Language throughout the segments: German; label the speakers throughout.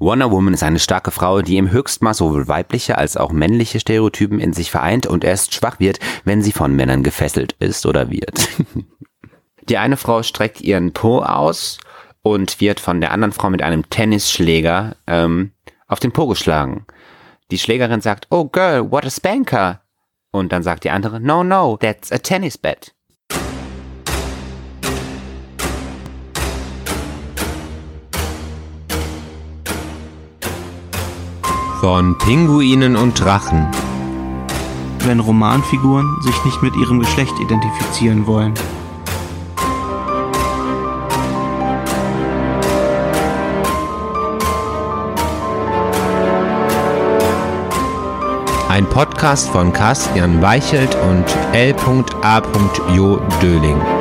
Speaker 1: Wonder Woman ist eine starke Frau, die im Höchstmaß sowohl weibliche als auch männliche Stereotypen in sich vereint und erst schwach wird, wenn sie von Männern gefesselt ist oder wird. Die eine Frau streckt ihren Po aus und wird von der anderen Frau mit einem Tennisschläger ähm, auf den Po geschlagen. Die Schlägerin sagt, oh girl, what a spanker. Und dann sagt die andere, no, no, that's a tennis bat.
Speaker 2: Von Pinguinen und Drachen.
Speaker 3: Wenn Romanfiguren sich nicht mit ihrem Geschlecht identifizieren wollen.
Speaker 2: Ein Podcast von Carsten Weichelt und L.A. Jo Döling.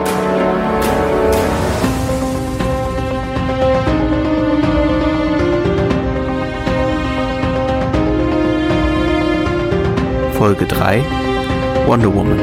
Speaker 3: Folge 3 Wonder Woman.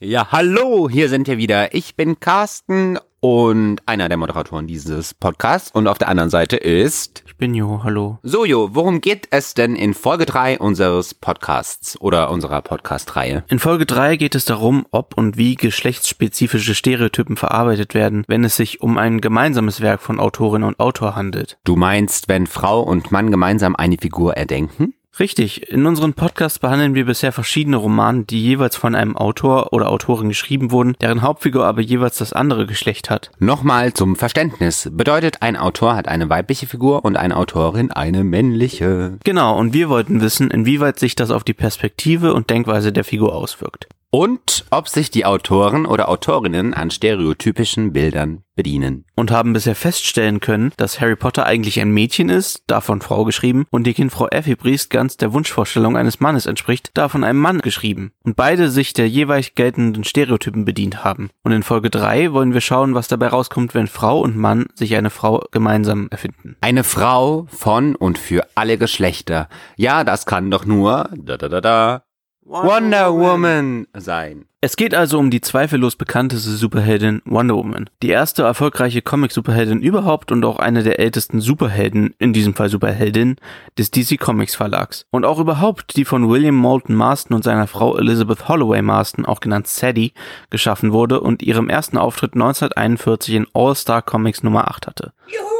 Speaker 1: Ja, hallo, hier sind wir wieder. Ich bin Carsten und einer der Moderatoren dieses Podcasts und auf der anderen Seite ist
Speaker 3: Ich bin Jo, hallo.
Speaker 1: So Jo, worum geht es denn in Folge 3 unseres Podcasts oder unserer Podcast-Reihe?
Speaker 3: In Folge 3 geht es darum, ob und wie geschlechtsspezifische Stereotypen verarbeitet werden, wenn es sich um ein gemeinsames Werk von Autorin und Autor handelt.
Speaker 1: Du meinst, wenn Frau und Mann gemeinsam eine Figur erdenken?
Speaker 3: Richtig, in unseren Podcasts behandeln wir bisher verschiedene Romane, die jeweils von einem Autor oder Autorin geschrieben wurden, deren Hauptfigur aber jeweils das andere Geschlecht hat.
Speaker 1: Nochmal zum Verständnis. Bedeutet, ein Autor hat eine weibliche Figur und eine Autorin eine männliche.
Speaker 3: Genau, und wir wollten wissen, inwieweit sich das auf die Perspektive und Denkweise der Figur auswirkt.
Speaker 1: Und ob sich die Autoren oder Autorinnen an stereotypischen Bildern bedienen.
Speaker 3: Und haben bisher feststellen können, dass Harry Potter eigentlich ein Mädchen ist, davon Frau geschrieben, und die Kindfrau Effie Briest ganz der Wunschvorstellung eines Mannes entspricht, davon einem Mann geschrieben. Und beide sich der jeweils geltenden Stereotypen bedient haben. Und in Folge 3 wollen wir schauen, was dabei rauskommt, wenn Frau und Mann sich eine Frau gemeinsam erfinden.
Speaker 1: Eine Frau von und für alle Geschlechter. Ja, das kann doch nur da da da da Wonder Woman sein.
Speaker 3: Es geht also um die zweifellos bekannteste Superheldin Wonder Woman. Die erste erfolgreiche Comic-Superheldin überhaupt und auch eine der ältesten Superhelden, in diesem Fall Superheldin, des DC Comics Verlags. Und auch überhaupt die von William Moulton Marston und seiner Frau Elizabeth Holloway Marston, auch genannt Sadie, geschaffen wurde und ihrem ersten Auftritt 1941 in All-Star Comics Nummer 8 hatte. Juhu!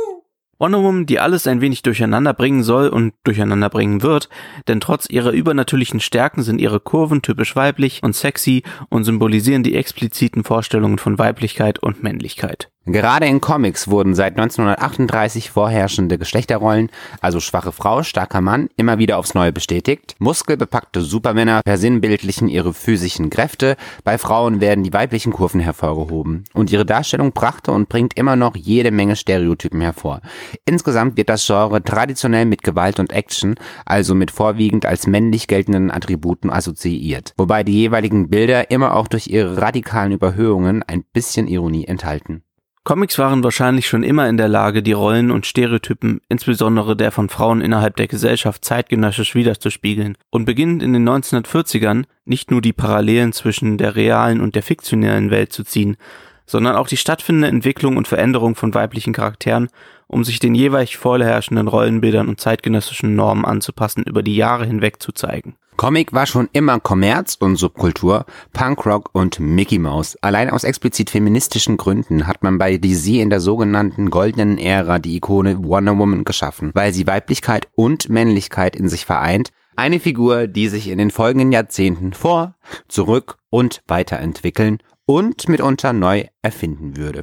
Speaker 3: Wonder Woman, die alles ein wenig durcheinander bringen soll und durcheinander bringen wird, denn trotz ihrer übernatürlichen Stärken sind ihre Kurven typisch weiblich und sexy und symbolisieren die expliziten Vorstellungen von Weiblichkeit und Männlichkeit.
Speaker 1: Gerade in Comics wurden seit 1938 vorherrschende Geschlechterrollen, also schwache Frau, starker Mann, immer wieder aufs Neue bestätigt. Muskelbepackte Supermänner versinnbildlichen ihre physischen Kräfte, bei Frauen werden die weiblichen Kurven hervorgehoben. Und ihre Darstellung brachte und bringt immer noch jede Menge Stereotypen hervor. Insgesamt wird das Genre traditionell mit Gewalt und Action, also mit vorwiegend als männlich geltenden Attributen assoziiert. Wobei die jeweiligen Bilder immer auch durch ihre radikalen Überhöhungen ein bisschen Ironie enthalten.
Speaker 3: Comics waren wahrscheinlich schon immer in der Lage, die Rollen und Stereotypen, insbesondere der von Frauen innerhalb der Gesellschaft, zeitgenössisch wiederzuspiegeln. Und beginnend in den 1940ern nicht nur die Parallelen zwischen der realen und der fiktionellen Welt zu ziehen, sondern auch die stattfindende Entwicklung und Veränderung von weiblichen Charakteren, um sich den jeweils vorherrschenden Rollenbildern und zeitgenössischen Normen anzupassen, über die Jahre hinweg zu zeigen.
Speaker 1: Comic war schon immer Kommerz und Subkultur, Punkrock und Mickey Mouse. Allein aus explizit feministischen Gründen hat man bei DC in der sogenannten goldenen Ära die Ikone Wonder Woman geschaffen, weil sie Weiblichkeit und Männlichkeit in sich vereint. Eine Figur, die sich in den folgenden Jahrzehnten vor, zurück und weiterentwickeln und mitunter neu erfinden würde.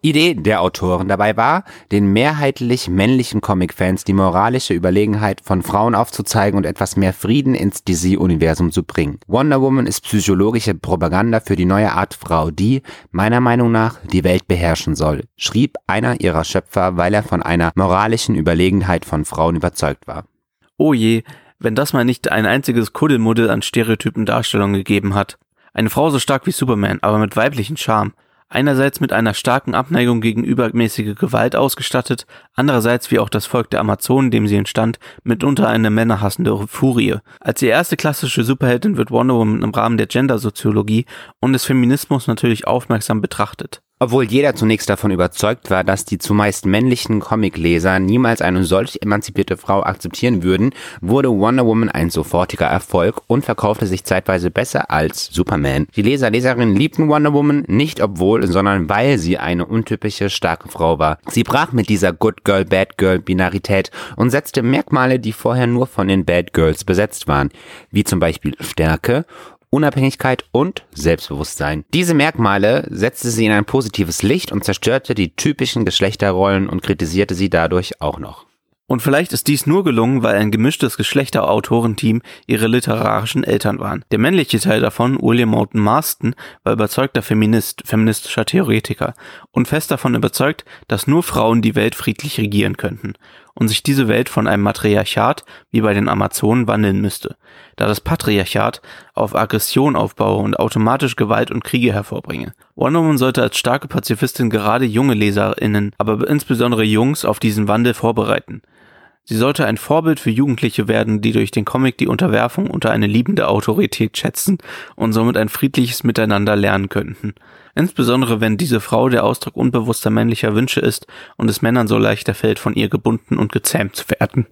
Speaker 1: Idee der Autoren dabei war, den mehrheitlich männlichen Comic-Fans die moralische Überlegenheit von Frauen aufzuzeigen und etwas mehr Frieden ins DC-Universum zu bringen. Wonder Woman ist psychologische Propaganda für die neue Art Frau, die, meiner Meinung nach, die Welt beherrschen soll, schrieb einer ihrer Schöpfer, weil er von einer moralischen Überlegenheit von Frauen überzeugt war.
Speaker 3: Oh je, wenn das mal nicht ein einziges Kuddelmuddel an Stereotypen Darstellungen gegeben hat. Eine Frau so stark wie Superman, aber mit weiblichen Charme einerseits mit einer starken Abneigung gegen übermäßige Gewalt ausgestattet, andererseits wie auch das Volk der Amazonen, dem sie entstand, mitunter eine männerhassende Furie. Als die erste klassische Superheldin wird Wonder Woman im Rahmen der Gendersoziologie und des Feminismus natürlich aufmerksam betrachtet.
Speaker 1: Obwohl jeder zunächst davon überzeugt war, dass die zumeist männlichen Comicleser niemals eine solch emanzipierte Frau akzeptieren würden, wurde Wonder Woman ein sofortiger Erfolg und verkaufte sich zeitweise besser als Superman. Die Leser, Leserinnen liebten Wonder Woman nicht obwohl, sondern weil sie eine untypische starke Frau war. Sie brach mit dieser Good Girl, Bad Girl Binarität und setzte Merkmale, die vorher nur von den Bad Girls besetzt waren, wie zum Beispiel Stärke Unabhängigkeit und Selbstbewusstsein. Diese Merkmale setzte sie in ein positives Licht und zerstörte die typischen Geschlechterrollen und kritisierte sie dadurch auch noch.
Speaker 3: Und vielleicht ist dies nur gelungen, weil ein gemischtes Geschlechter-Autorenteam ihre literarischen Eltern waren. Der männliche Teil davon, William Moulton Marston, war überzeugter Feminist, feministischer Theoretiker und fest davon überzeugt, dass nur Frauen die Welt friedlich regieren könnten und sich diese Welt von einem Matriarchat wie bei den Amazonen wandeln müsste, da das Patriarchat auf Aggression aufbaue und automatisch Gewalt und Kriege hervorbringe. Wonder Woman sollte als starke Pazifistin gerade junge LeserInnen, aber insbesondere Jungs auf diesen Wandel vorbereiten. Sie sollte ein Vorbild für Jugendliche werden, die durch den Comic die Unterwerfung unter eine liebende Autorität schätzen und somit ein friedliches Miteinander lernen könnten. Insbesondere wenn diese Frau der Ausdruck unbewusster männlicher Wünsche ist und es Männern so leichter fällt, von ihr gebunden und gezähmt zu werden.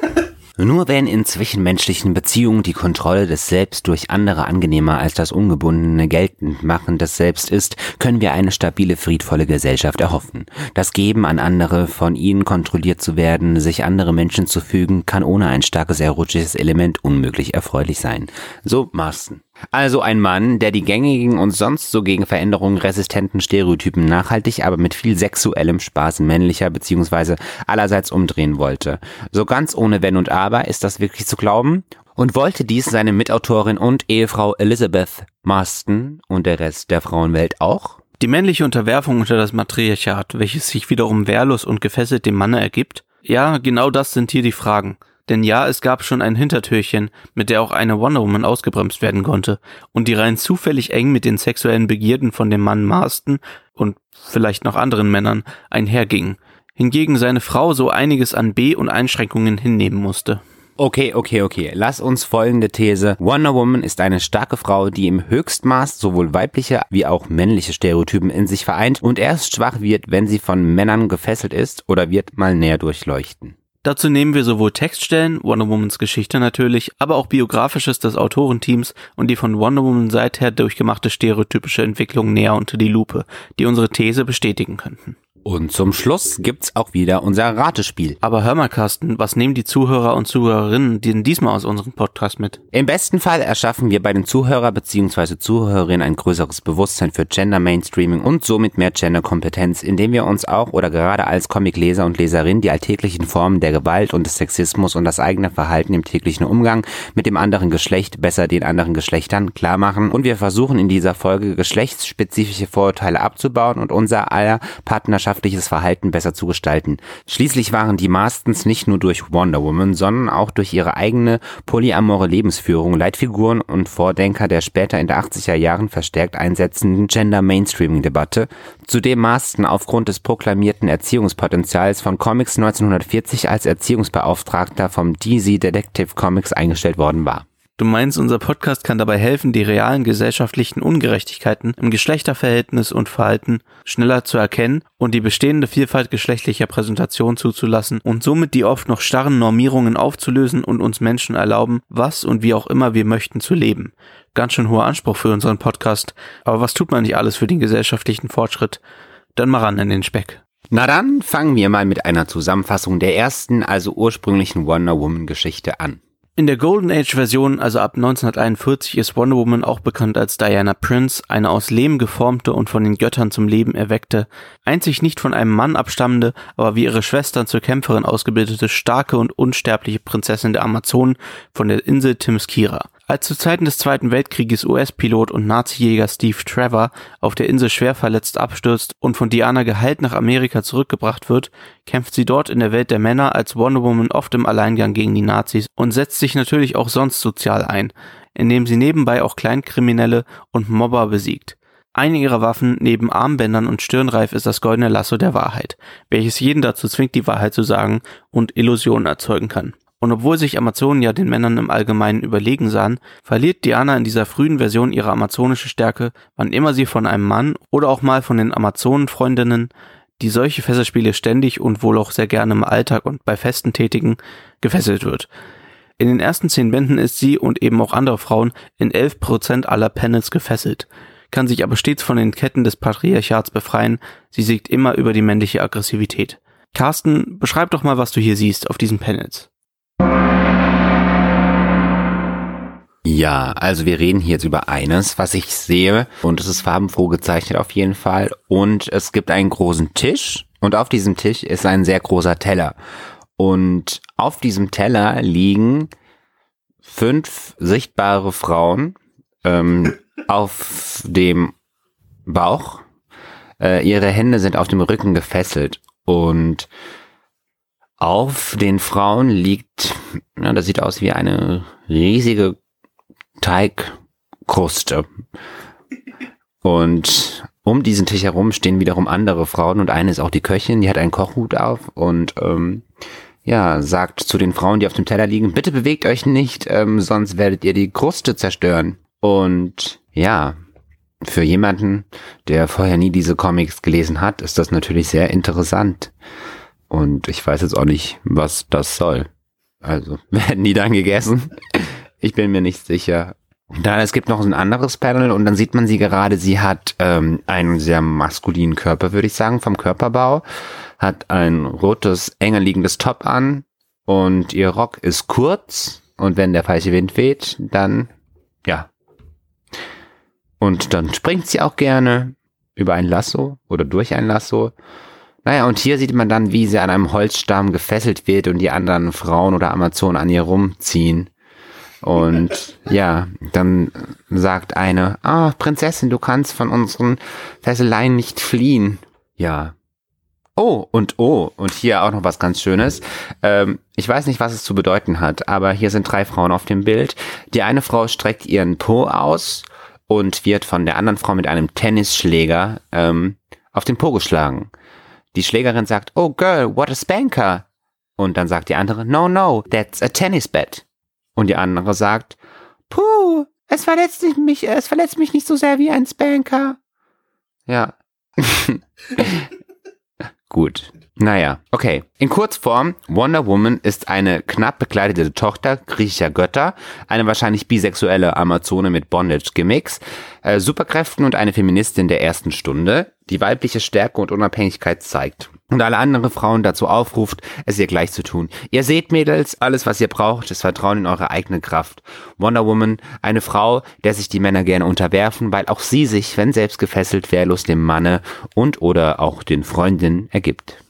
Speaker 1: Nur wenn in zwischenmenschlichen Beziehungen die Kontrolle des Selbst durch andere angenehmer als das ungebundene Geltendmachen des Selbst ist, können wir eine stabile, friedvolle Gesellschaft erhoffen. Das Geben an andere, von ihnen kontrolliert zu werden, sich andere Menschen zu fügen, kann ohne ein starkes erotisches Element unmöglich erfreulich sein. So Marston. Also ein Mann, der die gängigen und sonst so gegen Veränderungen resistenten Stereotypen nachhaltig, aber mit viel sexuellem Spaß männlicher bzw. allerseits umdrehen wollte. So ganz ohne Wenn und Aber ist das wirklich zu glauben? Und wollte dies seine Mitautorin und Ehefrau Elizabeth Marston und der Rest der Frauenwelt auch?
Speaker 3: Die männliche Unterwerfung unter das Matriarchat, welches sich wiederum wehrlos und gefesselt dem Manne ergibt? Ja, genau das sind hier die Fragen. Denn ja, es gab schon ein Hintertürchen, mit der auch eine Wonder Woman ausgebremst werden konnte und die rein zufällig eng mit den sexuellen Begierden von dem Mann Marston und vielleicht noch anderen Männern einherging. Hingegen seine Frau so einiges an B- und Einschränkungen hinnehmen musste.
Speaker 1: Okay, okay, okay. Lass uns folgende These. Wonder Woman ist eine starke Frau, die im Höchstmaß sowohl weibliche wie auch männliche Stereotypen in sich vereint und erst schwach wird, wenn sie von Männern gefesselt ist oder wird mal näher durchleuchten.
Speaker 3: Dazu nehmen wir sowohl Textstellen, Wonder Womans Geschichte natürlich, aber auch biografisches des Autorenteams und die von Wonder Woman seither durchgemachte stereotypische Entwicklung näher unter die Lupe, die unsere These bestätigen könnten.
Speaker 1: Und zum Schluss gibt's auch wieder unser Ratespiel.
Speaker 3: Aber hör mal, Carsten, was nehmen die Zuhörer und Zuhörerinnen denn diesmal aus unserem Podcast mit?
Speaker 1: Im besten Fall erschaffen wir bei den Zuhörer bzw. Zuhörerinnen ein größeres Bewusstsein für Gender Mainstreaming und somit mehr Gender-Kompetenz, indem wir uns auch oder gerade als Comicleser und Leserin die alltäglichen Formen der Gewalt und des Sexismus und das eigene Verhalten im täglichen Umgang mit dem anderen Geschlecht, besser den anderen Geschlechtern, klar machen. Und wir versuchen in dieser Folge geschlechtsspezifische Vorurteile abzubauen und unser aller Partnerschaft gesellschaftliches Verhalten besser zu gestalten. Schließlich waren die Marstons nicht nur durch Wonder Woman, sondern auch durch ihre eigene polyamore Lebensführung Leitfiguren und Vordenker der später in der 80er Jahren verstärkt einsetzenden Gender Mainstreaming Debatte, zudem Marston aufgrund des proklamierten Erziehungspotenzials von Comics 1940 als Erziehungsbeauftragter vom DC Detective Comics eingestellt worden war.
Speaker 3: Du meinst, unser Podcast kann dabei helfen, die realen gesellschaftlichen Ungerechtigkeiten im Geschlechterverhältnis und Verhalten schneller zu erkennen und die bestehende Vielfalt geschlechtlicher Präsentation zuzulassen und somit die oft noch starren Normierungen aufzulösen und uns Menschen erlauben, was und wie auch immer wir möchten zu leben. Ganz schön hoher Anspruch für unseren Podcast, aber was tut man nicht alles für den gesellschaftlichen Fortschritt? Dann mal ran in den Speck.
Speaker 1: Na dann fangen wir mal mit einer Zusammenfassung der ersten, also ursprünglichen Wonder Woman Geschichte an.
Speaker 3: In der Golden Age Version, also ab 1941, ist Wonder Woman auch bekannt als Diana Prince, eine aus Lehm geformte und von den Göttern zum Leben erweckte, einzig nicht von einem Mann abstammende, aber wie ihre Schwestern zur Kämpferin ausgebildete, starke und unsterbliche Prinzessin der Amazonen von der Insel Themyscira. Als zu Zeiten des Zweiten Weltkrieges US-Pilot und Nazi-Jäger Steve Trevor auf der Insel schwer verletzt abstürzt und von Diana geheilt nach Amerika zurückgebracht wird, kämpft sie dort in der Welt der Männer als Wonder Woman oft im Alleingang gegen die Nazis und setzt sich natürlich auch sonst sozial ein, indem sie nebenbei auch Kleinkriminelle und Mobber besiegt. Eine ihrer Waffen neben Armbändern und Stirnreif ist das goldene Lasso der Wahrheit, welches jeden dazu zwingt, die Wahrheit zu sagen und Illusionen erzeugen kann. Und obwohl sich Amazonen ja den Männern im Allgemeinen überlegen sahen, verliert Diana in dieser frühen Version ihre amazonische Stärke, wann immer sie von einem Mann oder auch mal von den Amazonenfreundinnen, die solche Fesselspiele ständig und wohl auch sehr gerne im Alltag und bei Festen tätigen, gefesselt wird. In den ersten zehn Bänden ist sie und eben auch andere Frauen in elf Prozent aller Panels gefesselt, kann sich aber stets von den Ketten des Patriarchats befreien, sie siegt immer über die männliche Aggressivität. Carsten, beschreib doch mal, was du hier siehst auf diesen Panels.
Speaker 1: Ja, also wir reden hier jetzt über eines, was ich sehe. Und es ist farbenfroh gezeichnet auf jeden Fall. Und es gibt einen großen Tisch. Und auf diesem Tisch ist ein sehr großer Teller. Und auf diesem Teller liegen fünf sichtbare Frauen ähm, auf dem Bauch. Äh, ihre Hände sind auf dem Rücken gefesselt. Und auf den Frauen liegt, ja, das sieht aus wie eine riesige Teigkruste. Und um diesen Tisch herum stehen wiederum andere Frauen und eine ist auch die Köchin, die hat einen Kochhut auf und ähm, ja, sagt zu den Frauen, die auf dem Teller liegen, bitte bewegt euch nicht, ähm, sonst werdet ihr die Kruste zerstören. Und ja, für jemanden, der vorher nie diese Comics gelesen hat, ist das natürlich sehr interessant. Und ich weiß jetzt auch nicht, was das soll. Also, werden die dann gegessen? Ich bin mir nicht sicher. Dann, es gibt noch ein anderes Panel und dann sieht man sie gerade, sie hat ähm, einen sehr maskulinen Körper, würde ich sagen, vom Körperbau. Hat ein rotes, enger liegendes Top an und ihr Rock ist kurz und wenn der falsche Wind weht, dann, ja. Und dann springt sie auch gerne über ein Lasso oder durch ein Lasso naja, und hier sieht man dann, wie sie an einem Holzstamm gefesselt wird und die anderen Frauen oder Amazonen an ihr rumziehen. Und ja, dann sagt eine, ah, Prinzessin, du kannst von unseren Fesseleien nicht fliehen. Ja. Oh, und oh, und hier auch noch was ganz Schönes. Ähm, ich weiß nicht, was es zu bedeuten hat, aber hier sind drei Frauen auf dem Bild. Die eine Frau streckt ihren Po aus und wird von der anderen Frau mit einem Tennisschläger ähm, auf den Po geschlagen. Die Schlägerin sagt, oh girl, what a spanker. Und dann sagt die andere, no, no, that's a tennis bat. Und die andere sagt, puh, es verletzt mich, es verletzt mich nicht so sehr wie ein Spanker. Ja. Gut. Naja, okay. In Kurzform, Wonder Woman ist eine knapp bekleidete Tochter griechischer Götter, eine wahrscheinlich bisexuelle Amazone mit Bondage-Gimmicks, äh, Superkräften und eine Feministin der ersten Stunde, die weibliche Stärke und Unabhängigkeit zeigt und alle anderen Frauen dazu aufruft, es ihr gleich zu tun. Ihr seht, Mädels, alles, was ihr braucht, ist Vertrauen in eure eigene Kraft. Wonder Woman, eine Frau, der sich die Männer gerne unterwerfen, weil auch sie sich, wenn selbst gefesselt, wehrlos dem Manne und oder auch den Freundinnen ergibt.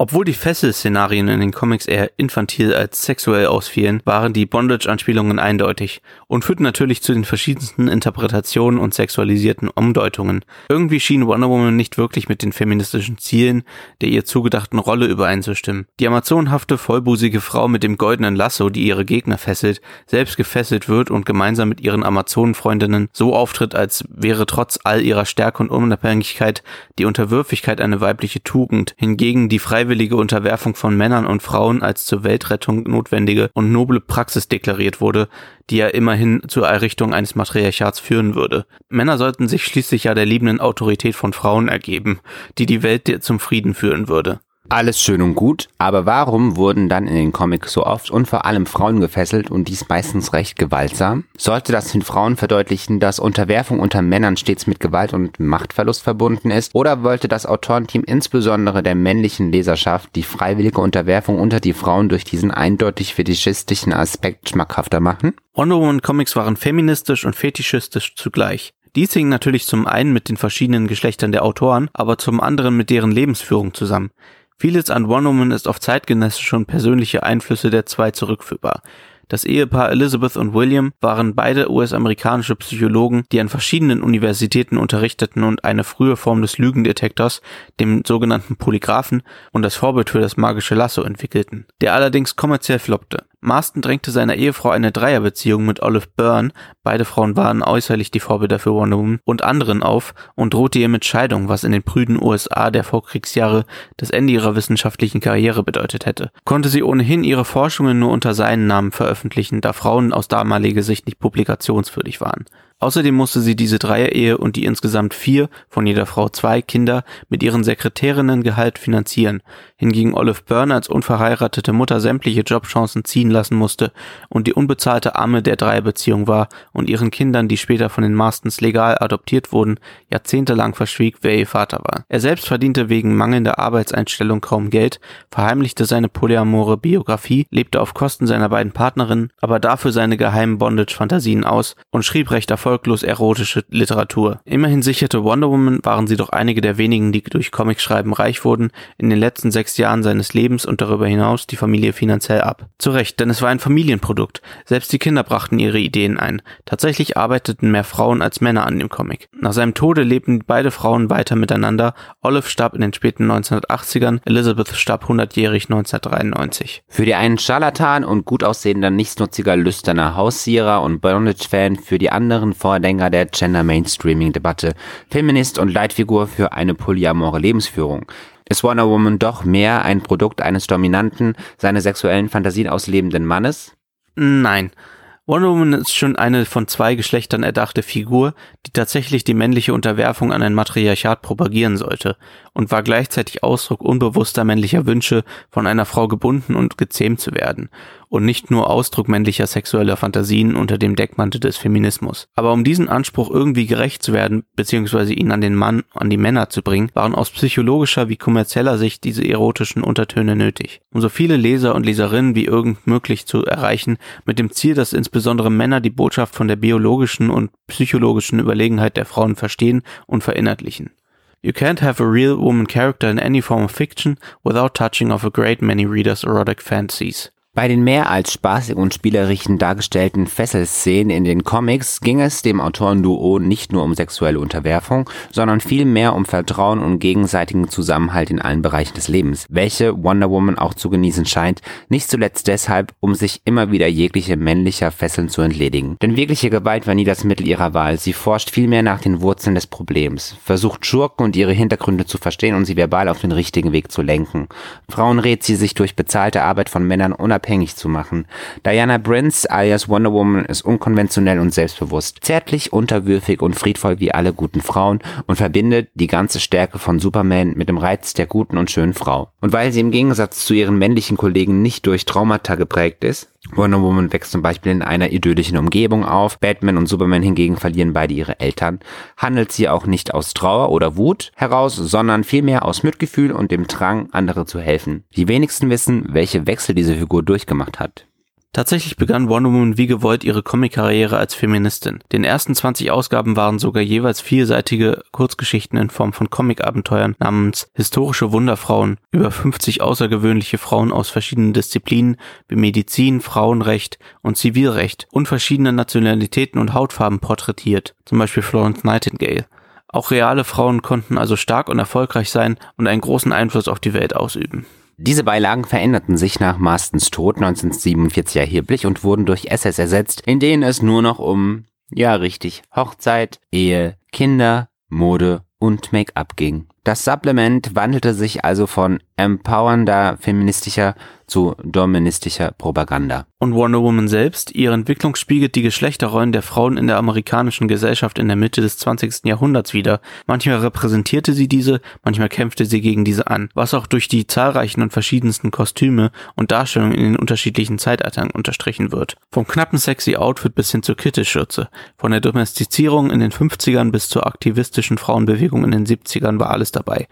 Speaker 3: Obwohl die Fessel-Szenarien in den Comics eher infantil als sexuell ausfielen, waren die Bondage-Anspielungen eindeutig und führten natürlich zu den verschiedensten Interpretationen und sexualisierten Umdeutungen. Irgendwie schien Wonder Woman nicht wirklich mit den feministischen Zielen der ihr zugedachten Rolle übereinzustimmen. Die amazonhafte, vollbusige Frau mit dem goldenen Lasso, die ihre Gegner fesselt, selbst gefesselt wird und gemeinsam mit ihren Amazonenfreundinnen so auftritt, als wäre trotz all ihrer Stärke und Unabhängigkeit die Unterwürfigkeit eine weibliche Tugend, hingegen die freiwillige freiwillige Unterwerfung von Männern und Frauen als zur Weltrettung notwendige und noble Praxis deklariert wurde, die ja immerhin zur Errichtung eines Matriarchats führen würde. Männer sollten sich schließlich ja der liebenden Autorität von Frauen ergeben, die die Welt zum Frieden führen würde.
Speaker 1: Alles schön und gut, aber warum wurden dann in den Comics so oft und vor allem Frauen gefesselt und dies meistens recht gewaltsam? Sollte das den Frauen verdeutlichen, dass Unterwerfung unter Männern stets mit Gewalt und Machtverlust verbunden ist? Oder wollte das Autorenteam insbesondere der männlichen Leserschaft die freiwillige Unterwerfung unter die Frauen durch diesen eindeutig fetischistischen Aspekt schmackhafter machen?
Speaker 3: Wonder Woman Comics waren feministisch und fetischistisch zugleich. Dies hing natürlich zum einen mit den verschiedenen Geschlechtern der Autoren, aber zum anderen mit deren Lebensführung zusammen. Vieles an Wonder Woman ist auf zeitgenössische und persönliche Einflüsse der zwei zurückführbar. Das Ehepaar Elizabeth und William waren beide US-amerikanische Psychologen, die an verschiedenen Universitäten unterrichteten und eine frühe Form des Lügendetektors, dem sogenannten Polygraphen, und das Vorbild für das magische Lasso entwickelten, der allerdings kommerziell floppte. Marston drängte seiner Ehefrau eine Dreierbeziehung mit Olive Byrne, beide Frauen waren äußerlich die Vorbilder für Wonder Woman, und anderen auf und drohte ihr mit Scheidung, was in den prüden USA der Vorkriegsjahre das Ende ihrer wissenschaftlichen Karriere bedeutet hätte. Konnte sie ohnehin ihre Forschungen nur unter seinen Namen veröffentlichen, da Frauen aus damaliger Sicht nicht publikationswürdig waren. Außerdem musste sie diese Dreierehe und die insgesamt vier, von jeder Frau zwei Kinder mit ihren Sekretärinnengehalt finanzieren, hingegen Olive Byrne als unverheiratete Mutter sämtliche Jobchancen ziehen lassen musste und die unbezahlte Amme der Dreierbeziehung war und ihren Kindern, die später von den Marstons legal adoptiert wurden, jahrzehntelang verschwieg, wer ihr Vater war. Er selbst verdiente wegen mangelnder Arbeitseinstellung kaum Geld, verheimlichte seine polyamore Biografie, lebte auf Kosten seiner beiden Partnerinnen, aber dafür seine geheimen Bondage-Fantasien aus und schrieb recht erfolglos erotische Literatur. Immerhin sicherte Wonder Woman waren sie doch einige der wenigen, die durch Comicschreiben reich wurden, in den letzten sechs Jahren seines Lebens und darüber hinaus die Familie finanziell ab. Zu Recht, denn es war ein Familienprodukt. Selbst die Kinder brachten ihre Ideen ein. Tatsächlich arbeiteten mehr Frauen als Männer an dem Comic. Nach seinem Tode lebten beide Frauen weiter miteinander. Olive starb in den späten 1980ern, Elizabeth starb 100-jährig 1993.
Speaker 1: Für die einen Scharlatan und gut aussehender, nichtsnutziger, lüsterner Haussierer und Bondage-Fan, für die anderen Vordenker der Gender-Mainstreaming-Debatte, Feminist und Leitfigur für eine polyamore Lebensführung. Ist Wonder Woman doch mehr ein Produkt eines dominanten, seine sexuellen Fantasien auslebenden Mannes?
Speaker 3: Nein. Wonder Woman ist schon eine von zwei Geschlechtern erdachte Figur, die tatsächlich die männliche Unterwerfung an ein Matriarchat propagieren sollte und war gleichzeitig Ausdruck unbewusster männlicher Wünsche, von einer Frau gebunden und gezähmt zu werden und nicht nur Ausdruck männlicher sexueller Fantasien unter dem Deckmantel des Feminismus. Aber um diesen Anspruch irgendwie gerecht zu werden, beziehungsweise ihn an den Mann, an die Männer zu bringen, waren aus psychologischer wie kommerzieller Sicht diese erotischen Untertöne nötig. Um so viele Leser und Leserinnen wie irgend möglich zu erreichen, mit dem Ziel, dass insbesondere Männer die Botschaft von der biologischen und psychologischen Überlegenheit der Frauen verstehen und verinnerlichen. You can't have a real woman character in any form of fiction without touching of a great many readers' erotic fantasies.
Speaker 1: Bei den mehr als spaßigen und spielerischen dargestellten Fesselszenen in den Comics ging es dem Autorenduo nicht nur um sexuelle Unterwerfung, sondern vielmehr um Vertrauen und gegenseitigen Zusammenhalt in allen Bereichen des Lebens, welche Wonder Woman auch zu genießen scheint, nicht zuletzt deshalb, um sich immer wieder jegliche männlicher Fesseln zu entledigen. Denn wirkliche Gewalt war nie das Mittel ihrer Wahl, sie forscht vielmehr nach den Wurzeln des Problems, versucht Schurken und ihre Hintergründe zu verstehen und sie verbal auf den richtigen Weg zu lenken. Frauen rät sie sich durch bezahlte Arbeit von Männern unabhängig abhängig zu machen. Diana Prince alias Wonder Woman ist unkonventionell und selbstbewusst, zärtlich, unterwürfig und friedvoll wie alle guten Frauen und verbindet die ganze Stärke von Superman mit dem Reiz der guten und schönen Frau. Und weil sie im Gegensatz zu ihren männlichen Kollegen nicht durch Traumata geprägt ist, Wonder Woman wächst zum Beispiel in einer idyllischen Umgebung auf, Batman und Superman hingegen verlieren beide ihre Eltern, handelt sie auch nicht aus Trauer oder Wut heraus, sondern vielmehr aus Mitgefühl und dem Drang, andere zu helfen. Die wenigsten wissen, welche Wechsel diese Figur durchgemacht hat.
Speaker 3: Tatsächlich begann Wonder Woman wie gewollt ihre Comic-Karriere als Feministin. Den ersten 20 Ausgaben waren sogar jeweils vielseitige Kurzgeschichten in Form von Comic-Abenteuern namens Historische Wunderfrauen über 50 außergewöhnliche Frauen aus verschiedenen Disziplinen wie Medizin, Frauenrecht und Zivilrecht und verschiedene Nationalitäten und Hautfarben porträtiert, zum Beispiel Florence Nightingale. Auch reale Frauen konnten also stark und erfolgreich sein und einen großen Einfluss auf die Welt ausüben.
Speaker 1: Diese Beilagen veränderten sich nach Marstons Tod 1947 erheblich und wurden durch SS ersetzt, in denen es nur noch um, ja richtig, Hochzeit, Ehe, Kinder, Mode und Make-up ging. Das Supplement wandelte sich also von empowernder feministischer zu doministischer Propaganda.
Speaker 3: Und Wonder Woman selbst, ihre Entwicklung spiegelt die Geschlechterrollen der Frauen in der amerikanischen Gesellschaft in der Mitte des 20. Jahrhunderts wider. Manchmal repräsentierte sie diese, manchmal kämpfte sie gegen diese an, was auch durch die zahlreichen und verschiedensten Kostüme und Darstellungen in den unterschiedlichen Zeitaltern unterstrichen wird. Vom knappen sexy Outfit bis hin zur Kittelschürze, von der Domestizierung in den 50ern bis zur aktivistischen Frauenbewegung in den 70ern war alles dabei.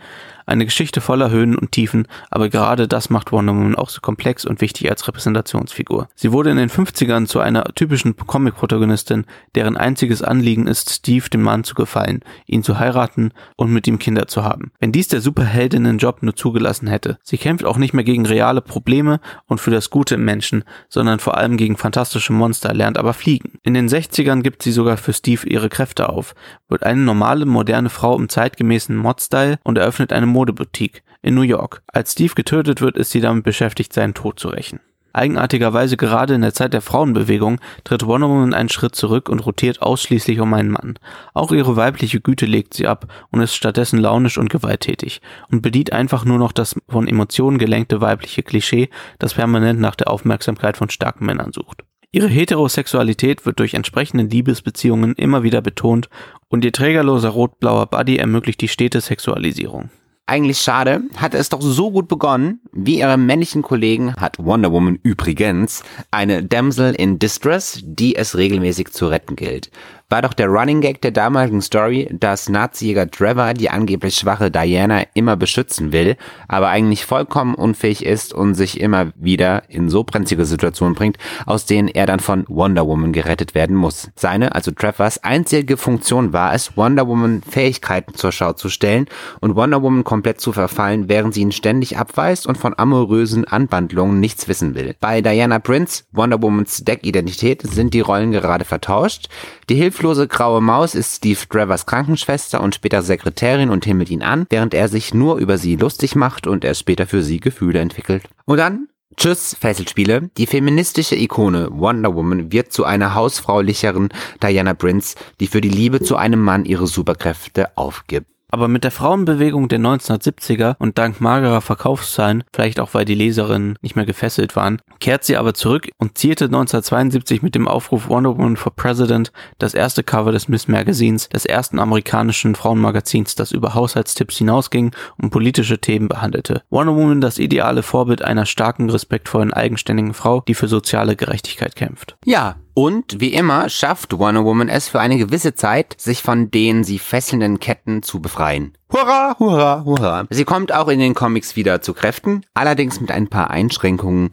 Speaker 3: Eine Geschichte voller Höhen und Tiefen, aber gerade das macht Wonder Woman auch so komplex und wichtig als Repräsentationsfigur. Sie wurde in den 50ern zu einer typischen Comic-Protagonistin, deren einziges Anliegen ist, Steve dem Mann zu gefallen, ihn zu heiraten und mit ihm Kinder zu haben. Wenn dies der Superheldinnen-Job nur zugelassen hätte. Sie kämpft auch nicht mehr gegen reale Probleme und für das Gute im Menschen, sondern vor allem gegen fantastische Monster, lernt aber fliegen. In den 60ern gibt sie sogar für Steve ihre Kräfte auf, wird eine normale, moderne Frau im zeitgemäßen Mod-Style und eröffnet eine Modeboutique in New York. Als Steve getötet wird, ist sie damit beschäftigt, seinen Tod zu rächen. Eigenartigerweise gerade in der Zeit der Frauenbewegung tritt Wonder Woman einen Schritt zurück und rotiert ausschließlich um einen Mann. Auch ihre weibliche Güte legt sie ab und ist stattdessen launisch und gewalttätig und bedient einfach nur noch das von Emotionen gelenkte weibliche Klischee, das permanent nach der Aufmerksamkeit von starken Männern sucht. Ihre Heterosexualität wird durch entsprechende Liebesbeziehungen immer wieder betont und ihr trägerloser rot-blauer Buddy ermöglicht die stete Sexualisierung.
Speaker 1: Eigentlich schade, hatte es doch so gut begonnen. Wie ihre männlichen Kollegen hat Wonder Woman übrigens eine Damsel in Distress, die es regelmäßig zu retten gilt war doch der Running Gag der damaligen Story, dass Nazijäger Trevor die angeblich schwache Diana immer beschützen will, aber eigentlich vollkommen unfähig ist und sich immer wieder in so brenzlige Situationen bringt, aus denen er dann von Wonder Woman gerettet werden muss. Seine, also Trevors, einzige Funktion war es, Wonder Woman Fähigkeiten zur Schau zu stellen und Wonder Woman komplett zu verfallen, während sie ihn ständig abweist und von amorösen Anwandlungen nichts wissen will. Bei Diana Prince, Wonder Womans Deckidentität, sind die Rollen gerade vertauscht. Die hilflose graue Maus ist Steve Travers Krankenschwester und später Sekretärin und himmelt ihn an, während er sich nur über sie lustig macht und er später für sie Gefühle entwickelt. Und dann Tschüss, Fesselspiele. Die feministische Ikone Wonder Woman wird zu einer hausfraulicheren Diana Prince, die für die Liebe zu einem Mann ihre Superkräfte aufgibt.
Speaker 3: Aber mit der Frauenbewegung der 1970er und dank magerer Verkaufszahlen, vielleicht auch weil die Leserinnen nicht mehr gefesselt waren, kehrt sie aber zurück und zierte 1972 mit dem Aufruf Wonder Woman for President das erste Cover des Miss Magazins, des ersten amerikanischen Frauenmagazins, das über Haushaltstipps hinausging und politische Themen behandelte. Wonder Woman das ideale Vorbild einer starken, respektvollen, eigenständigen Frau, die für soziale Gerechtigkeit kämpft.
Speaker 1: Ja, und wie immer schafft Wonder Woman es für eine gewisse Zeit, sich von den sie fesselnden Ketten zu befreien. Hurra, hurra, hurra. Sie kommt auch in den Comics wieder zu Kräften, allerdings mit ein paar Einschränkungen.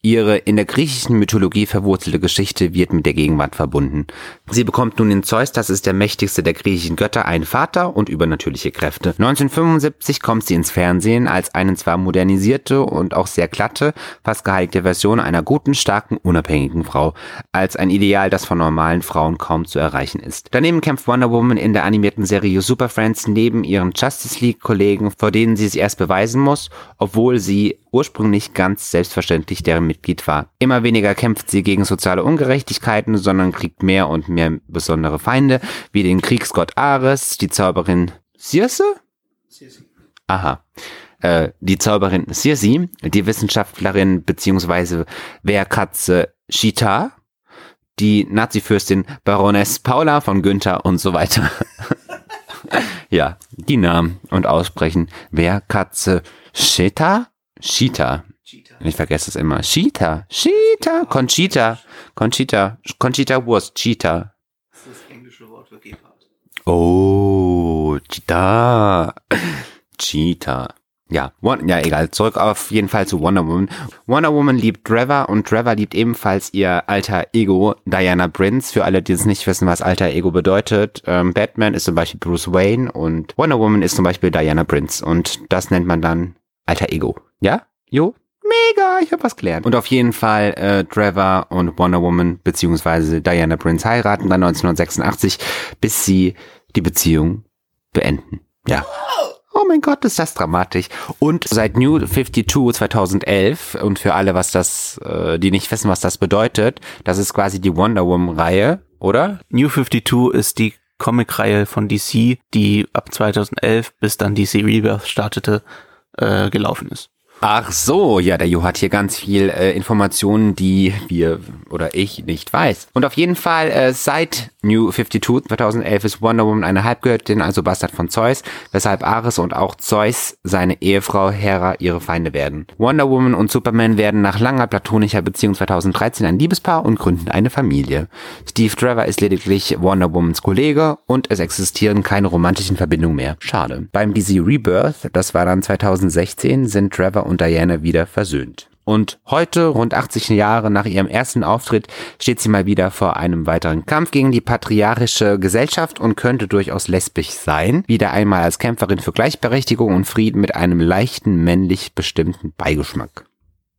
Speaker 1: Ihre in der griechischen Mythologie verwurzelte Geschichte wird mit der Gegenwart verbunden. Sie bekommt nun in Zeus, das ist der mächtigste der griechischen Götter, einen Vater und übernatürliche Kräfte. 1975 kommt sie ins Fernsehen als eine zwar modernisierte und auch sehr glatte, fast geheiligte Version einer guten, starken, unabhängigen Frau, als ein Ideal, das von normalen Frauen kaum zu erreichen ist. Daneben kämpft Wonder Woman in der animierten Serie Super Friends neben ihren Justice League-Kollegen, vor denen sie sich erst beweisen muss, obwohl sie ursprünglich ganz selbstverständlich deren Mitglied war. Immer weniger kämpft sie gegen soziale Ungerechtigkeiten, sondern kriegt mehr und mehr besondere Feinde, wie den Kriegsgott Ares, die Zauberin Circe? Circe. Aha. Äh, die Zauberin Circe, die Wissenschaftlerin bzw. Wehrkatze Shita, die Nazifürstin Baroness Paula von Günther und so weiter. Ja, die Namen und aussprechen. Wer Katze Shita? Cheetah. Ich vergesse es immer. Cheetah. Cheetah. Conchita. Conchita. Conchita Wurst. Cheetah. Das ist das englische Wort für Gepard. Oh, Cheetah. Cheetah. Ja, ja, egal. Zurück auf jeden Fall zu Wonder Woman. Wonder Woman liebt Trevor und Trevor liebt ebenfalls ihr alter Ego, Diana Prince. Für alle, die es nicht wissen, was alter Ego bedeutet. Ähm, Batman ist zum Beispiel Bruce Wayne und Wonder Woman ist zum Beispiel Diana Prince. Und das nennt man dann alter Ego. Ja? Jo? Mega, ich hab was gelernt. Und auf jeden Fall äh, Trevor und Wonder Woman beziehungsweise Diana Prince heiraten dann 1986, bis sie die Beziehung beenden. Ja. Oh mein Gott, ist das dramatisch. Und seit New 52 2011 und für alle, was das, äh, die nicht wissen, was das bedeutet, das ist quasi die Wonder Woman Reihe, oder?
Speaker 3: New 52 ist die Comic-Reihe von DC, die ab 2011 bis dann DC Rebirth startete, äh, gelaufen ist.
Speaker 1: Ach so, ja, der Jo hat hier ganz viel äh, Informationen, die wir oder ich nicht weiß. Und auf jeden Fall äh, seit New 52 2011 ist Wonder Woman eine Halbgöttin, also Bastard von Zeus, weshalb Ares und auch Zeus, seine Ehefrau Hera, ihre Feinde werden. Wonder Woman und Superman werden nach langer platonischer Beziehung 2013 ein Liebespaar und gründen eine Familie. Steve Trevor ist lediglich Wonder Womans Kollege und es existieren keine romantischen Verbindungen mehr. Schade. Beim DC Rebirth, das war dann 2016, sind Trevor und Diana wieder versöhnt. Und heute, rund 80 Jahre nach ihrem ersten Auftritt, steht sie mal wieder vor einem weiteren Kampf gegen die patriarchische Gesellschaft und könnte durchaus lesbisch sein. Wieder einmal als Kämpferin für Gleichberechtigung und Frieden mit einem leichten männlich bestimmten Beigeschmack.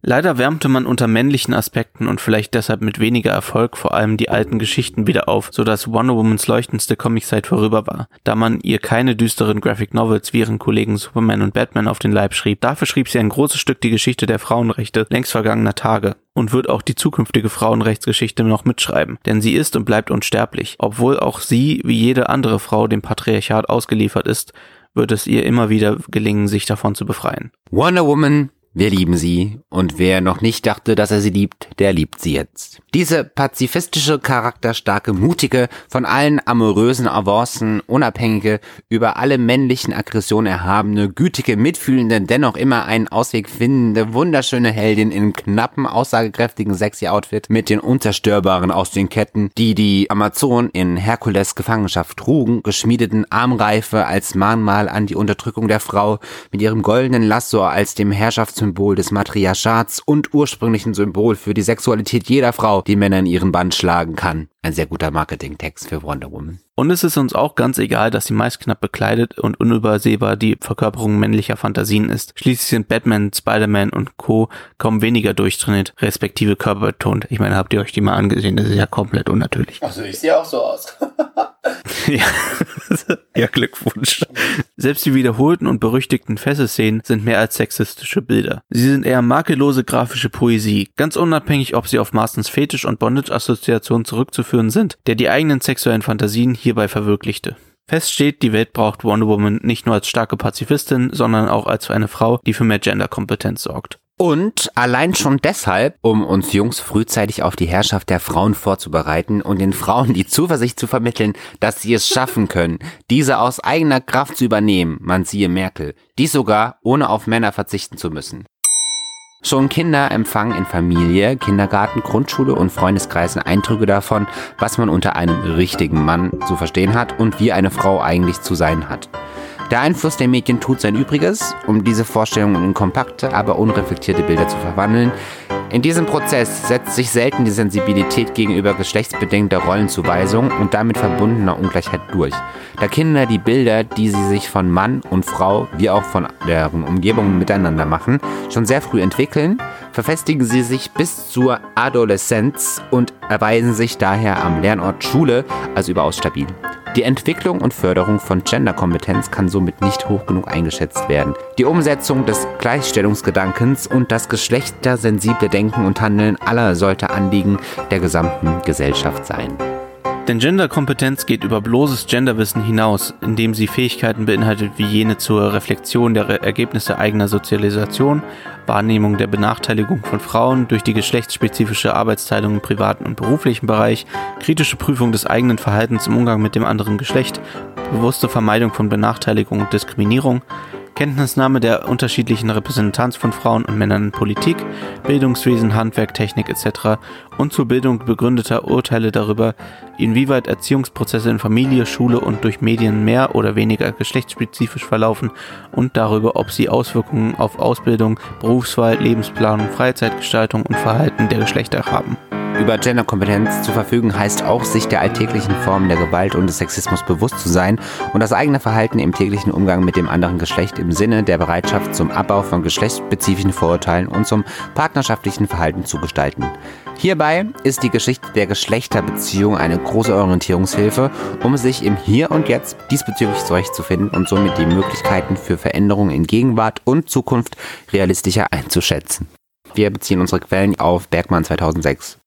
Speaker 3: Leider wärmte man unter männlichen Aspekten und vielleicht deshalb mit weniger Erfolg vor allem die alten Geschichten wieder auf, sodass Wonder Womans leuchtendste Comiczeit vorüber war, da man ihr keine düsteren Graphic Novels wie ihren Kollegen Superman und Batman auf den Leib schrieb. Dafür schrieb sie ein großes Stück die Geschichte der Frauenrechte längst vergangener Tage und wird auch die zukünftige Frauenrechtsgeschichte noch mitschreiben, denn sie ist und bleibt unsterblich, obwohl auch sie wie jede andere Frau dem Patriarchat ausgeliefert ist, wird es ihr immer wieder gelingen, sich davon zu befreien.
Speaker 1: Wonder Woman wir lieben sie und wer noch nicht dachte, dass er sie liebt, der liebt sie jetzt. Diese pazifistische, charakterstarke, mutige, von allen amorösen Avancen unabhängige, über alle männlichen Aggressionen erhabene, gütige, mitfühlende, dennoch immer einen Ausweg findende, wunderschöne Heldin in knappen, aussagekräftigen sexy Outfit mit den unzerstörbaren aus den Ketten, die die Amazonen in Herkules Gefangenschaft trugen, geschmiedeten Armreife als Mahnmal an die Unterdrückung der Frau, mit ihrem goldenen Lasso als dem Herrschafts Symbol des Matriarchats und ursprünglichen Symbol für die Sexualität jeder Frau, die Männer in ihren Band schlagen kann. Ein sehr guter Marketingtext für Wonder Woman.
Speaker 3: Und es ist uns auch ganz egal, dass sie meist knapp bekleidet und unübersehbar die Verkörperung männlicher Fantasien ist. Schließlich sind Batman, Spider-Man und Co. kaum weniger durchtrainiert, respektive körperbetont. Ich meine, habt ihr euch die mal angesehen? Das ist ja komplett unnatürlich.
Speaker 1: Also ich sehe auch so aus.
Speaker 3: ja. ja, Glückwunsch. Selbst die wiederholten und berüchtigten Fesselszenen sind mehr als sexistische Bilder. Sie sind eher makellose grafische Poesie, ganz unabhängig, ob sie auf Marstons Fetisch- und Bondage-Assoziation zurückzuführen sind, der die eigenen sexuellen Fantasien hierbei verwirklichte. Fest steht, die Welt braucht Wonder Woman nicht nur als starke Pazifistin, sondern auch als eine Frau, die für mehr Genderkompetenz sorgt.
Speaker 1: Und allein schon deshalb, um uns Jungs frühzeitig auf die Herrschaft der Frauen vorzubereiten und den Frauen die Zuversicht zu vermitteln, dass sie es schaffen können, diese aus eigener Kraft zu übernehmen, man siehe Merkel, dies sogar ohne auf Männer verzichten zu müssen. Schon Kinder empfangen in Familie, Kindergarten, Grundschule und Freundeskreisen Eindrücke davon, was man unter einem richtigen Mann zu verstehen hat und wie eine Frau eigentlich zu sein hat. Der Einfluss der Medien tut sein Übriges, um diese Vorstellungen in kompakte, aber unreflektierte Bilder zu verwandeln. In diesem Prozess setzt sich selten die Sensibilität gegenüber geschlechtsbedingter Rollenzuweisung und damit verbundener Ungleichheit durch. Da Kinder die Bilder, die sie sich von Mann und Frau wie auch von deren Umgebung miteinander machen, schon sehr früh entwickeln, verfestigen sie sich bis zur Adoleszenz und erweisen sich daher am Lernort Schule als überaus stabil. Die Entwicklung und Förderung von Genderkompetenz kann somit nicht hoch genug eingeschätzt werden. Die Umsetzung des Gleichstellungsgedankens und das geschlechtersensible Denken und Handeln aller sollte Anliegen der gesamten Gesellschaft sein.
Speaker 3: Denn Genderkompetenz geht über bloßes Genderwissen hinaus, indem sie Fähigkeiten beinhaltet wie jene zur Reflexion der Ergebnisse eigener Sozialisation, Wahrnehmung der Benachteiligung von Frauen durch die geschlechtsspezifische Arbeitsteilung im privaten und beruflichen Bereich, kritische Prüfung des eigenen Verhaltens im Umgang mit dem anderen Geschlecht, bewusste Vermeidung von Benachteiligung und Diskriminierung, Kenntnisnahme der unterschiedlichen Repräsentanz von Frauen und Männern in Politik, Bildungswesen, Handwerk, Technik etc. und zur Bildung begründeter Urteile darüber, inwieweit Erziehungsprozesse in Familie, Schule und durch Medien mehr oder weniger geschlechtsspezifisch verlaufen und darüber, ob sie Auswirkungen auf Ausbildung, Berufswahl, Lebensplanung, Freizeitgestaltung und Verhalten der Geschlechter haben.
Speaker 1: Über Genderkompetenz zu verfügen heißt auch, sich der alltäglichen Formen der Gewalt und des Sexismus bewusst zu sein und das eigene Verhalten im täglichen Umgang mit dem anderen Geschlecht im Sinne der Bereitschaft zum Abbau von geschlechtsspezifischen Vorurteilen und zum partnerschaftlichen Verhalten zu gestalten. Hierbei ist die Geschichte der Geschlechterbeziehung eine große Orientierungshilfe, um sich im Hier und Jetzt diesbezüglich zurechtzufinden und somit die Möglichkeiten für Veränderungen in Gegenwart und Zukunft realistischer einzuschätzen. Wir beziehen unsere Quellen auf Bergmann 2006.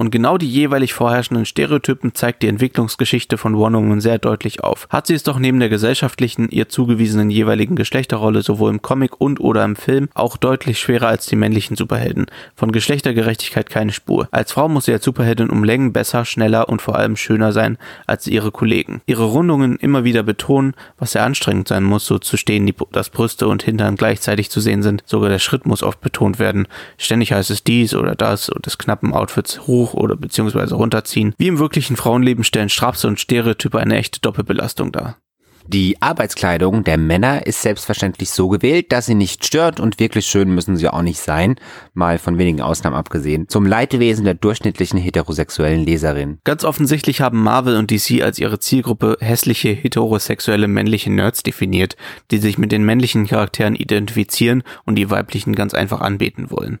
Speaker 3: Und genau die jeweilig vorherrschenden Stereotypen zeigt die Entwicklungsgeschichte von Wonder Woman sehr deutlich auf. Hat sie es doch neben der gesellschaftlichen, ihr zugewiesenen jeweiligen Geschlechterrolle sowohl im Comic und oder im Film auch deutlich schwerer als die männlichen Superhelden. Von Geschlechtergerechtigkeit keine Spur. Als Frau muss sie als Superheldin um Längen besser, schneller und vor allem schöner sein als ihre Kollegen. Ihre Rundungen immer wieder betonen, was sehr anstrengend sein muss, so zu stehen, dass Brüste und Hintern gleichzeitig zu sehen sind. Sogar der Schritt muss oft betont werden. Ständig heißt es dies oder das und des knappen Outfits hoch hoch oder beziehungsweise runterziehen. Wie im wirklichen Frauenleben stellen Strapse und Stereotype eine echte Doppelbelastung dar.
Speaker 1: Die Arbeitskleidung der Männer ist selbstverständlich so gewählt, dass sie nicht stört und wirklich schön müssen sie auch nicht sein, mal von wenigen Ausnahmen abgesehen, zum Leidwesen der durchschnittlichen heterosexuellen Leserin.
Speaker 3: Ganz offensichtlich haben Marvel und DC als ihre Zielgruppe hässliche heterosexuelle männliche Nerds definiert, die sich mit den männlichen Charakteren identifizieren und die weiblichen ganz einfach anbeten wollen.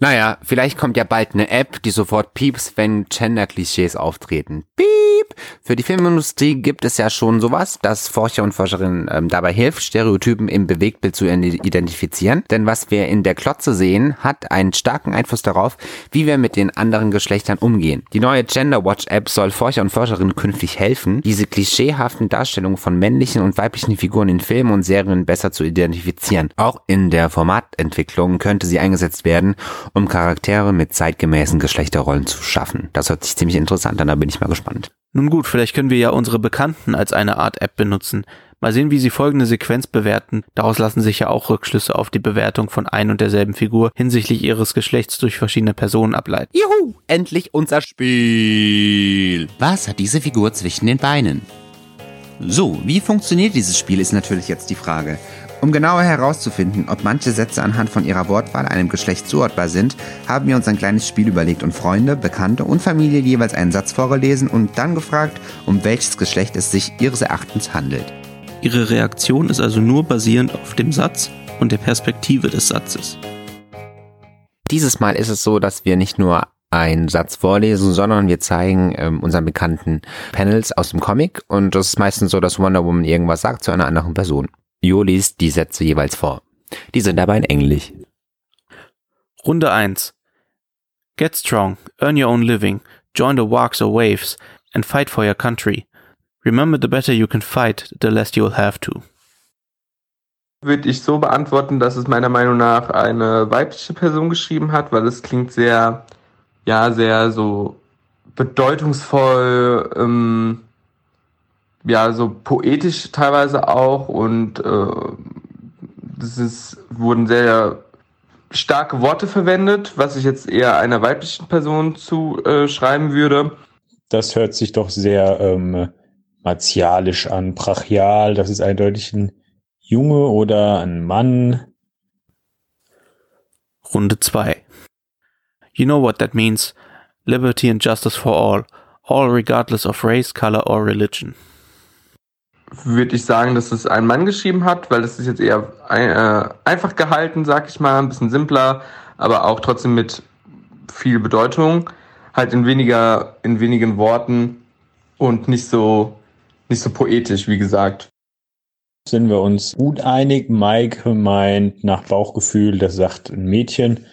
Speaker 1: Naja, vielleicht kommt ja bald eine App, die sofort pieps, wenn Gender-Klischees auftreten. Piep! Für die Filmindustrie gibt es ja schon sowas, dass Forscher und Forscherinnen ähm, dabei hilft, Stereotypen im Bewegtbild zu identifizieren. Denn was wir in der Klotze sehen, hat einen starken Einfluss darauf, wie wir mit den anderen Geschlechtern umgehen. Die neue Gender Watch App soll Forscher und Forscherinnen künftig helfen, diese klischeehaften Darstellungen von männlichen und weiblichen Figuren in Filmen und Serien besser zu identifizieren. Auch in der Formatentwicklung könnte sie eingesetzt werden, um Charaktere mit zeitgemäßen Geschlechterrollen zu schaffen. Das hört sich ziemlich interessant an, da bin ich mal gespannt.
Speaker 3: Nun gut, vielleicht können wir ja unsere Bekannten als eine Art App benutzen. Mal sehen, wie sie folgende Sequenz bewerten. Daraus lassen sich ja auch Rückschlüsse auf die Bewertung von ein und derselben Figur hinsichtlich ihres Geschlechts durch verschiedene Personen ableiten.
Speaker 1: Juhu, endlich unser Spiel. Was hat diese Figur zwischen den Beinen? So, wie funktioniert dieses Spiel ist natürlich jetzt die Frage. Um genauer herauszufinden, ob manche Sätze anhand von ihrer Wortwahl einem Geschlecht zuordbar sind, haben wir uns ein kleines Spiel überlegt und Freunde, Bekannte und Familie jeweils einen Satz vorgelesen und dann gefragt, um welches Geschlecht es sich ihres Erachtens handelt.
Speaker 3: Ihre Reaktion ist also nur basierend auf dem Satz und der Perspektive des Satzes.
Speaker 1: Dieses Mal ist es so, dass wir nicht nur einen Satz vorlesen, sondern wir zeigen ähm, unseren bekannten Panels aus dem Comic und das ist meistens so, dass Wonder Woman irgendwas sagt zu einer anderen Person. Jo liest die Sätze jeweils vor. Die sind aber in Englisch.
Speaker 3: Runde 1. Get strong, earn your own living, join the walks or waves, and fight for your country. Remember, the better you can fight, the less you'll have to.
Speaker 4: Würde ich so beantworten, dass es meiner Meinung nach eine weibliche Person geschrieben hat, weil es klingt sehr, ja, sehr so bedeutungsvoll, ähm, ja, so poetisch teilweise auch und äh, das ist, wurden sehr starke Worte verwendet, was ich jetzt eher einer weiblichen Person zuschreiben äh, würde.
Speaker 5: Das hört sich doch sehr ähm, martialisch an, brachial. Das ist eindeutig ein Junge oder ein Mann.
Speaker 3: Runde 2. You know what that means. Liberty and justice for all. All regardless of race, color or religion
Speaker 4: würde ich sagen, dass es ein Mann geschrieben hat, weil das ist jetzt eher äh, einfach gehalten, sag ich mal, ein bisschen simpler, aber auch trotzdem mit viel Bedeutung, halt in weniger, in wenigen Worten und nicht so, nicht so poetisch, wie gesagt.
Speaker 5: Sind wir uns gut einig? Mike meint nach Bauchgefühl, das sagt ein Mädchen.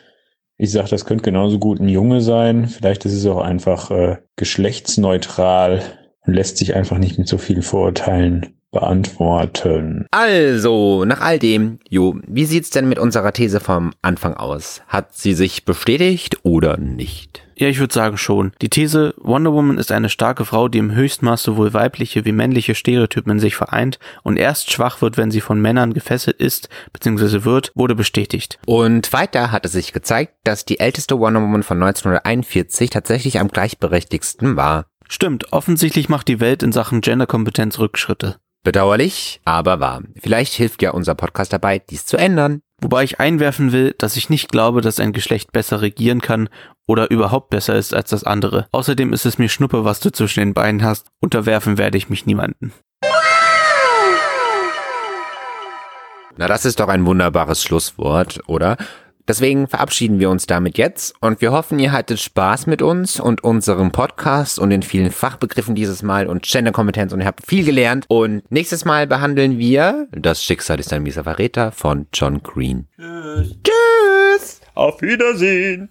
Speaker 5: Ich sag, das könnte genauso gut ein Junge sein. Vielleicht ist es auch einfach äh, geschlechtsneutral und lässt sich einfach nicht mit so vielen Vorurteilen beantworten.
Speaker 1: Also, nach all dem, Jo, wie sieht's denn mit unserer These vom Anfang aus? Hat sie sich bestätigt oder nicht?
Speaker 3: Ja, ich würde sagen schon. Die These, Wonder Woman ist eine starke Frau, die im Höchstmaß sowohl weibliche wie männliche Stereotypen in sich vereint und erst schwach wird, wenn sie von Männern gefesselt ist bzw. wird, wurde bestätigt.
Speaker 1: Und weiter hat es sich gezeigt, dass die älteste Wonder Woman von 1941 tatsächlich am gleichberechtigsten war.
Speaker 3: Stimmt, offensichtlich macht die Welt in Sachen Genderkompetenz Rückschritte.
Speaker 1: Bedauerlich, aber wahr. Vielleicht hilft ja unser Podcast dabei, dies zu ändern.
Speaker 3: Wobei ich einwerfen will, dass ich nicht glaube, dass ein Geschlecht besser regieren kann oder überhaupt besser ist als das andere. Außerdem ist es mir Schnuppe, was du zwischen den Beinen hast. Unterwerfen werde ich mich niemanden.
Speaker 1: Na, das ist doch ein wunderbares Schlusswort, oder? Deswegen verabschieden wir uns damit jetzt und wir hoffen, ihr hattet Spaß mit uns und unserem Podcast und den vielen Fachbegriffen dieses Mal und Genderkompetenz und ihr habt viel gelernt. Und nächstes Mal behandeln wir Das Schicksal ist ein mieser Verräter von John Green.
Speaker 5: Tschüss. Tschüss. Auf Wiedersehen.